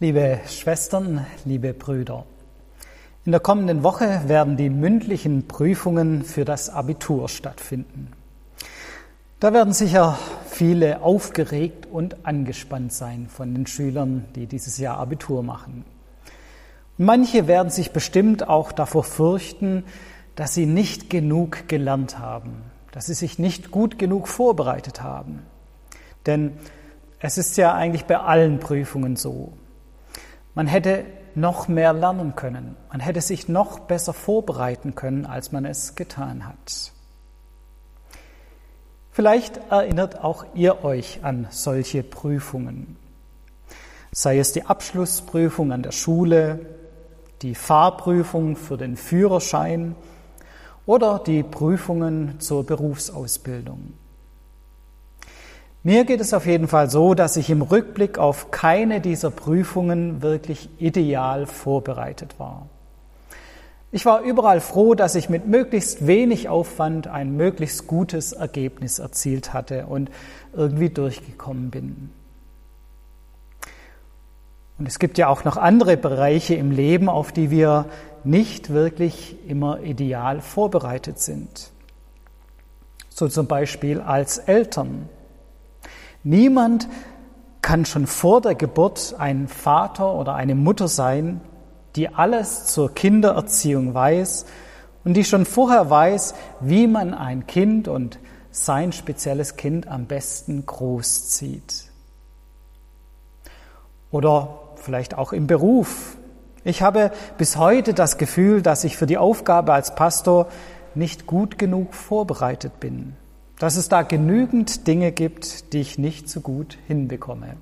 Liebe Schwestern, liebe Brüder, in der kommenden Woche werden die mündlichen Prüfungen für das Abitur stattfinden. Da werden sicher viele aufgeregt und angespannt sein von den Schülern, die dieses Jahr Abitur machen. Manche werden sich bestimmt auch davor fürchten, dass sie nicht genug gelernt haben, dass sie sich nicht gut genug vorbereitet haben. Denn es ist ja eigentlich bei allen Prüfungen so. Man hätte noch mehr lernen können. Man hätte sich noch besser vorbereiten können, als man es getan hat. Vielleicht erinnert auch ihr euch an solche Prüfungen. Sei es die Abschlussprüfung an der Schule, die Fahrprüfung für den Führerschein oder die Prüfungen zur Berufsausbildung. Mir geht es auf jeden Fall so, dass ich im Rückblick auf keine dieser Prüfungen wirklich ideal vorbereitet war. Ich war überall froh, dass ich mit möglichst wenig Aufwand ein möglichst gutes Ergebnis erzielt hatte und irgendwie durchgekommen bin. Und es gibt ja auch noch andere Bereiche im Leben, auf die wir nicht wirklich immer ideal vorbereitet sind. So zum Beispiel als Eltern. Niemand kann schon vor der Geburt ein Vater oder eine Mutter sein, die alles zur Kindererziehung weiß und die schon vorher weiß, wie man ein Kind und sein spezielles Kind am besten großzieht. Oder vielleicht auch im Beruf. Ich habe bis heute das Gefühl, dass ich für die Aufgabe als Pastor nicht gut genug vorbereitet bin dass es da genügend Dinge gibt, die ich nicht so gut hinbekomme.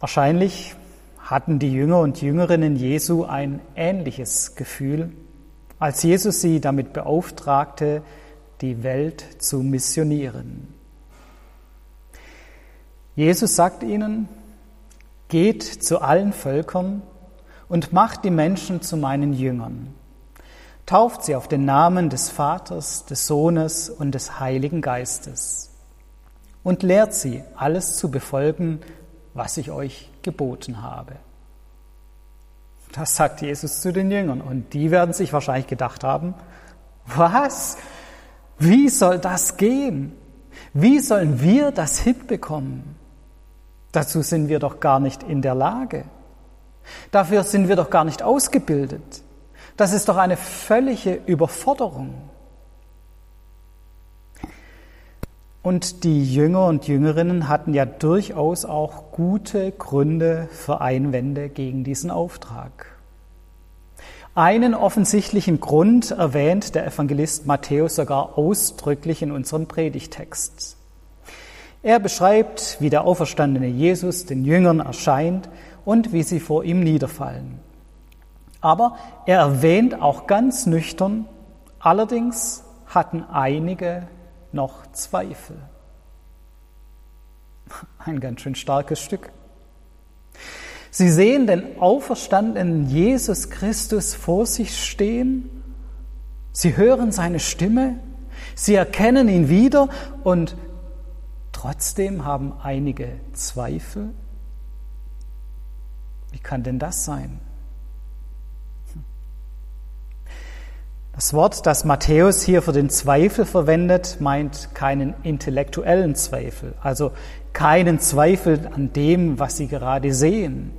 Wahrscheinlich hatten die Jünger und Jüngerinnen Jesu ein ähnliches Gefühl, als Jesus sie damit beauftragte, die Welt zu missionieren. Jesus sagt ihnen, geht zu allen Völkern und macht die Menschen zu meinen Jüngern Tauft sie auf den Namen des Vaters, des Sohnes und des Heiligen Geistes und lehrt sie, alles zu befolgen, was ich euch geboten habe. Das sagt Jesus zu den Jüngern und die werden sich wahrscheinlich gedacht haben, was? Wie soll das gehen? Wie sollen wir das hinbekommen? Dazu sind wir doch gar nicht in der Lage. Dafür sind wir doch gar nicht ausgebildet. Das ist doch eine völlige Überforderung. Und die Jünger und Jüngerinnen hatten ja durchaus auch gute Gründe für Einwände gegen diesen Auftrag. Einen offensichtlichen Grund erwähnt der Evangelist Matthäus sogar ausdrücklich in unserem Predigtext. Er beschreibt, wie der auferstandene Jesus den Jüngern erscheint und wie sie vor ihm niederfallen. Aber er erwähnt auch ganz nüchtern, allerdings hatten einige noch Zweifel. Ein ganz schön starkes Stück. Sie sehen den auferstandenen Jesus Christus vor sich stehen, sie hören seine Stimme, sie erkennen ihn wieder und trotzdem haben einige Zweifel. Wie kann denn das sein? Das Wort, das Matthäus hier für den Zweifel verwendet, meint keinen intellektuellen Zweifel, also keinen Zweifel an dem, was sie gerade sehen,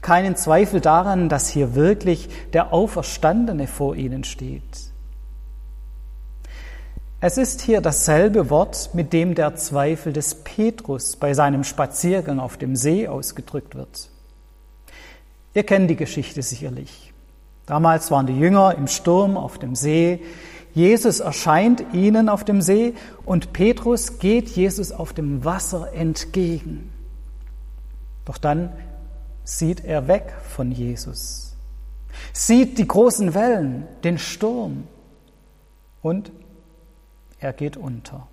keinen Zweifel daran, dass hier wirklich der Auferstandene vor ihnen steht. Es ist hier dasselbe Wort, mit dem der Zweifel des Petrus bei seinem Spaziergang auf dem See ausgedrückt wird. Ihr kennt die Geschichte sicherlich. Damals waren die Jünger im Sturm auf dem See. Jesus erscheint ihnen auf dem See und Petrus geht Jesus auf dem Wasser entgegen. Doch dann sieht er weg von Jesus, sieht die großen Wellen, den Sturm und er geht unter.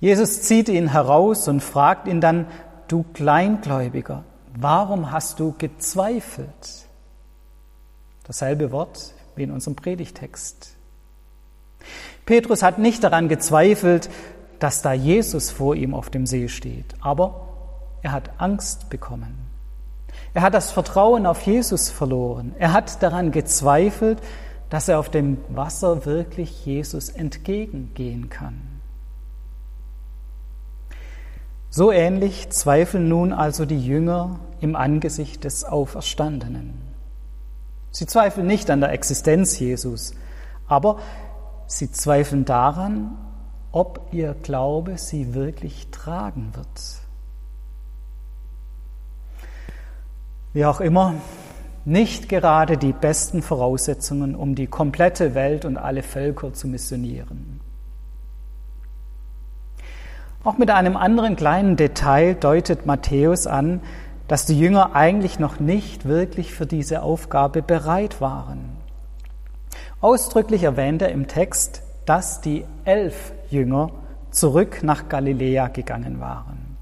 Jesus zieht ihn heraus und fragt ihn dann, du Kleingläubiger, warum hast du gezweifelt? Dasselbe Wort wie in unserem Predigtext. Petrus hat nicht daran gezweifelt, dass da Jesus vor ihm auf dem See steht, aber er hat Angst bekommen. Er hat das Vertrauen auf Jesus verloren. Er hat daran gezweifelt, dass er auf dem Wasser wirklich Jesus entgegengehen kann. So ähnlich zweifeln nun also die Jünger im Angesicht des Auferstandenen. Sie zweifeln nicht an der Existenz Jesus, aber sie zweifeln daran, ob ihr Glaube sie wirklich tragen wird. Wie auch immer, nicht gerade die besten Voraussetzungen, um die komplette Welt und alle Völker zu missionieren. Auch mit einem anderen kleinen Detail deutet Matthäus an, dass die Jünger eigentlich noch nicht wirklich für diese Aufgabe bereit waren. Ausdrücklich erwähnt er im Text, dass die elf Jünger zurück nach Galiläa gegangen waren.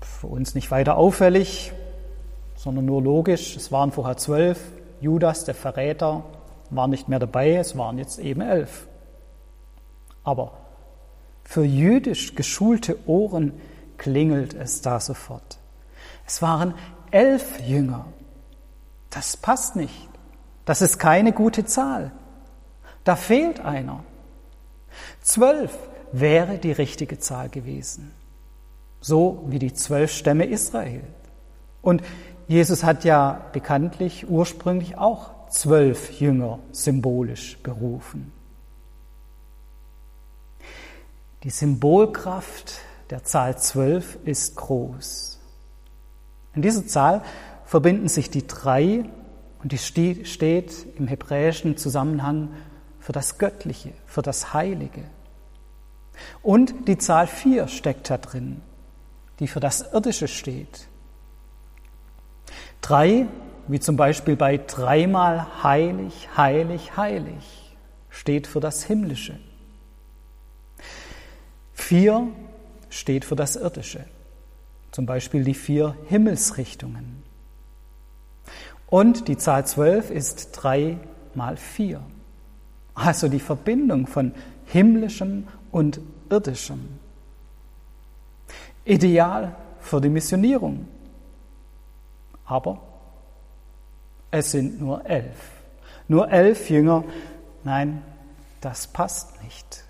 Für uns nicht weiter auffällig, sondern nur logisch. Es waren vorher zwölf. Judas, der Verräter, war nicht mehr dabei. Es waren jetzt eben elf. Aber für jüdisch geschulte Ohren klingelt es da sofort. Es waren elf Jünger. Das passt nicht. Das ist keine gute Zahl. Da fehlt einer. Zwölf wäre die richtige Zahl gewesen, so wie die zwölf Stämme Israel. Und Jesus hat ja bekanntlich ursprünglich auch zwölf Jünger symbolisch berufen. Die Symbolkraft der Zahl zwölf ist groß. In dieser Zahl verbinden sich die drei und die steht im hebräischen Zusammenhang für das Göttliche, für das Heilige. Und die Zahl 4 steckt da drin, die für das Irdische steht. Drei, wie zum Beispiel bei dreimal heilig, heilig, heilig, steht für das Himmlische. Vier steht für das Irdische, zum Beispiel die vier Himmelsrichtungen. Und die Zahl zwölf ist drei mal vier. Also die Verbindung von himmlischem und irdischem. Ideal für die Missionierung. Aber es sind nur elf. Nur elf Jünger. Nein, das passt nicht.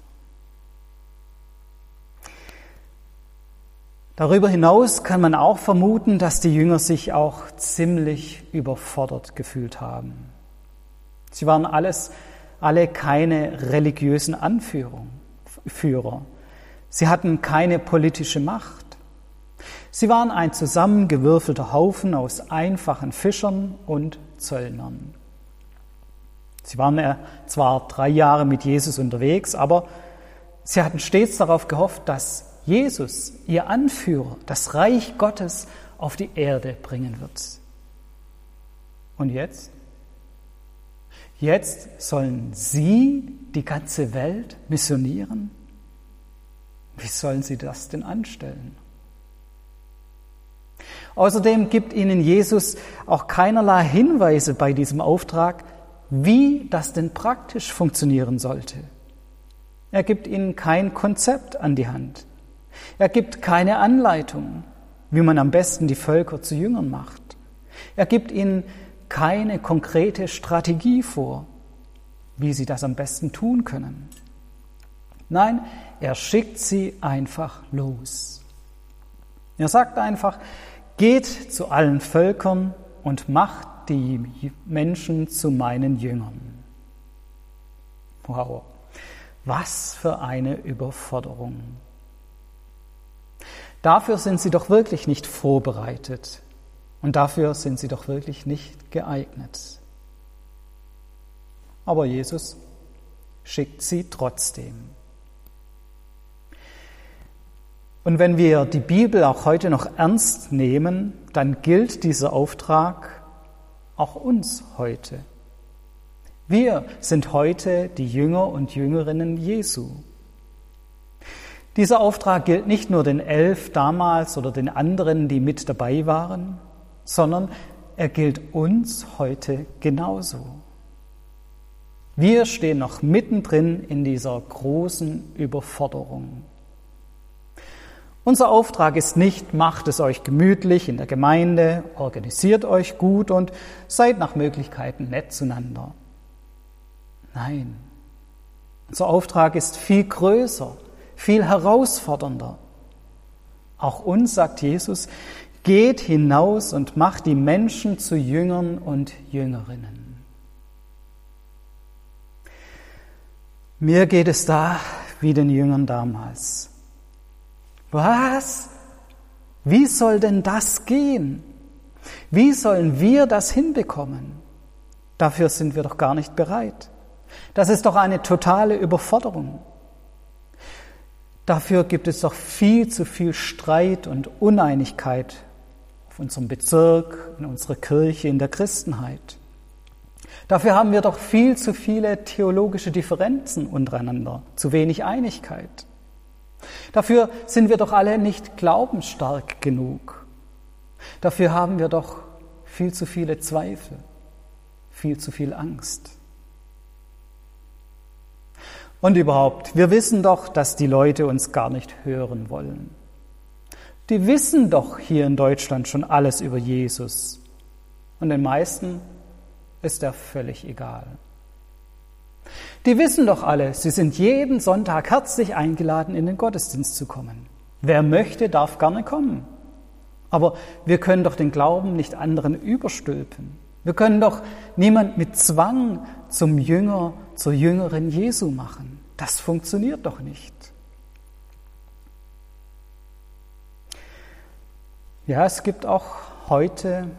Darüber hinaus kann man auch vermuten, dass die Jünger sich auch ziemlich überfordert gefühlt haben. Sie waren alles alle keine religiösen Anführer. Sie hatten keine politische Macht. Sie waren ein zusammengewürfelter Haufen aus einfachen Fischern und Zöllnern. Sie waren zwar drei Jahre mit Jesus unterwegs, aber sie hatten stets darauf gehofft, dass Jesus, ihr Anführer, das Reich Gottes auf die Erde bringen wird. Und jetzt? Jetzt sollen sie die ganze Welt missionieren? Wie sollen sie das denn anstellen? Außerdem gibt ihnen Jesus auch keinerlei Hinweise bei diesem Auftrag, wie das denn praktisch funktionieren sollte. Er gibt ihnen kein Konzept an die Hand. Er gibt keine Anleitung, wie man am besten die Völker zu Jüngern macht. Er gibt ihnen keine konkrete Strategie vor, wie sie das am besten tun können. Nein, er schickt sie einfach los. Er sagt einfach, geht zu allen Völkern und macht die Menschen zu meinen Jüngern. Wow, was für eine Überforderung. Dafür sind sie doch wirklich nicht vorbereitet und dafür sind sie doch wirklich nicht geeignet. Aber Jesus schickt sie trotzdem. Und wenn wir die Bibel auch heute noch ernst nehmen, dann gilt dieser Auftrag auch uns heute. Wir sind heute die Jünger und Jüngerinnen Jesu. Dieser Auftrag gilt nicht nur den elf damals oder den anderen, die mit dabei waren, sondern er gilt uns heute genauso. Wir stehen noch mittendrin in dieser großen Überforderung. Unser Auftrag ist nicht, macht es euch gemütlich in der Gemeinde, organisiert euch gut und seid nach Möglichkeiten nett zueinander. Nein, unser Auftrag ist viel größer, viel herausfordernder. Auch uns sagt Jesus, geht hinaus und macht die Menschen zu Jüngern und Jüngerinnen. Mir geht es da wie den Jüngern damals. Was? Wie soll denn das gehen? Wie sollen wir das hinbekommen? Dafür sind wir doch gar nicht bereit. Das ist doch eine totale Überforderung. Dafür gibt es doch viel zu viel Streit und Uneinigkeit auf unserem Bezirk, in unserer Kirche, in der Christenheit. Dafür haben wir doch viel zu viele theologische Differenzen untereinander, zu wenig Einigkeit. Dafür sind wir doch alle nicht glaubensstark genug. Dafür haben wir doch viel zu viele Zweifel, viel zu viel Angst. Und überhaupt, wir wissen doch, dass die Leute uns gar nicht hören wollen. Die wissen doch hier in Deutschland schon alles über Jesus. Und den meisten ist er völlig egal. Die wissen doch alle, sie sind jeden Sonntag herzlich eingeladen, in den Gottesdienst zu kommen. Wer möchte, darf gerne kommen. Aber wir können doch den Glauben nicht anderen überstülpen. Wir können doch niemand mit Zwang zum Jünger, zur Jüngerin Jesu machen. Das funktioniert doch nicht. Ja, es gibt auch heute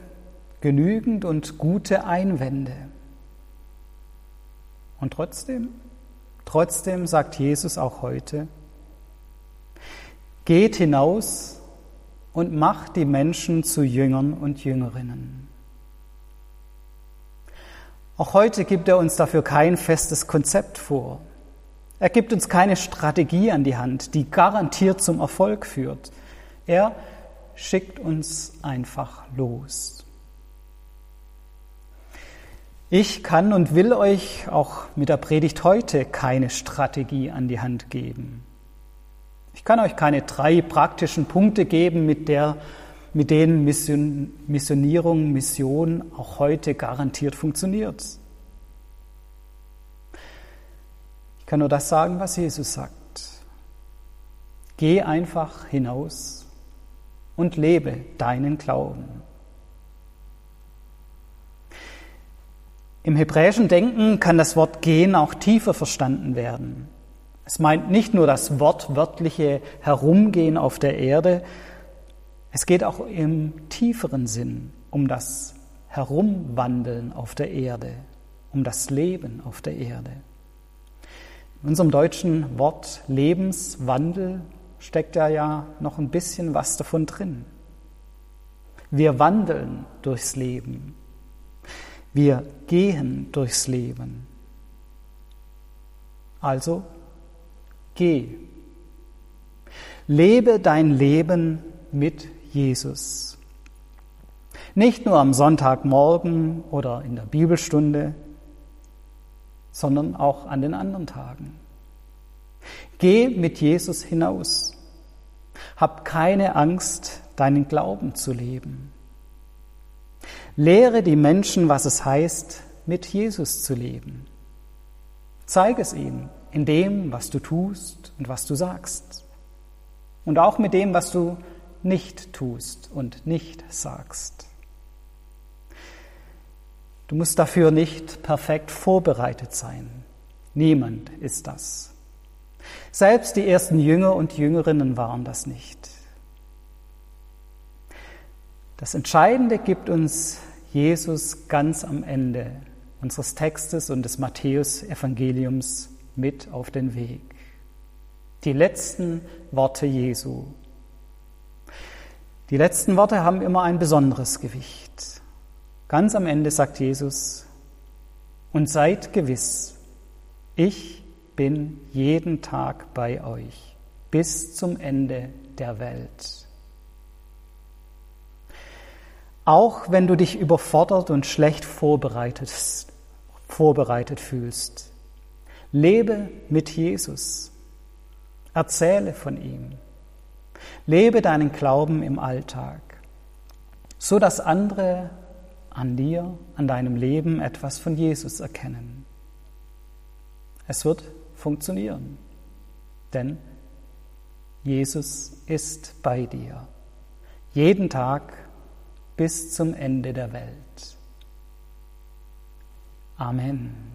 genügend und gute Einwände. Und trotzdem, trotzdem sagt Jesus auch heute, geht hinaus und macht die Menschen zu Jüngern und Jüngerinnen. Auch heute gibt er uns dafür kein festes Konzept vor. Er gibt uns keine Strategie an die Hand, die garantiert zum Erfolg führt. Er schickt uns einfach los. Ich kann und will euch auch mit der Predigt heute keine Strategie an die Hand geben. Ich kann euch keine drei praktischen Punkte geben, mit, der, mit denen Mission, Missionierung, Mission auch heute garantiert funktioniert. Ich kann nur das sagen, was Jesus sagt. Geh einfach hinaus und lebe deinen Glauben. Im hebräischen Denken kann das Wort gehen auch tiefer verstanden werden. Es meint nicht nur das wortwörtliche Herumgehen auf der Erde, es geht auch im tieferen Sinn um das Herumwandeln auf der Erde, um das Leben auf der Erde. In unserem deutschen Wort Lebenswandel steckt ja, noch ein bisschen was davon drin. Wir wandeln durchs Leben. Wir gehen durchs Leben. Also geh. Lebe dein Leben mit Jesus. Nicht nur am Sonntagmorgen oder in der Bibelstunde, sondern auch an den anderen Tagen. Geh mit Jesus hinaus. Hab keine Angst, deinen Glauben zu leben. Lehre die Menschen, was es heißt, mit Jesus zu leben. Zeige es ihnen in dem, was du tust und was du sagst. Und auch mit dem, was du nicht tust und nicht sagst. Du musst dafür nicht perfekt vorbereitet sein. Niemand ist das. Selbst die ersten Jünger und Jüngerinnen waren das nicht. Das Entscheidende gibt uns Jesus ganz am Ende unseres Textes und des Matthäus-Evangeliums mit auf den Weg. Die letzten Worte Jesu. Die letzten Worte haben immer ein besonderes Gewicht. Ganz am Ende sagt Jesus, und seid gewiss, ich bin jeden Tag bei euch bis zum Ende der Welt. Auch wenn du dich überfordert und schlecht vorbereitet, vorbereitet fühlst. Lebe mit Jesus. Erzähle von ihm. Lebe deinen Glauben im Alltag, so dass andere an dir, an deinem Leben etwas von Jesus erkennen. Es wird funktionieren, denn Jesus ist bei dir, jeden Tag bis zum Ende der Welt. Amen.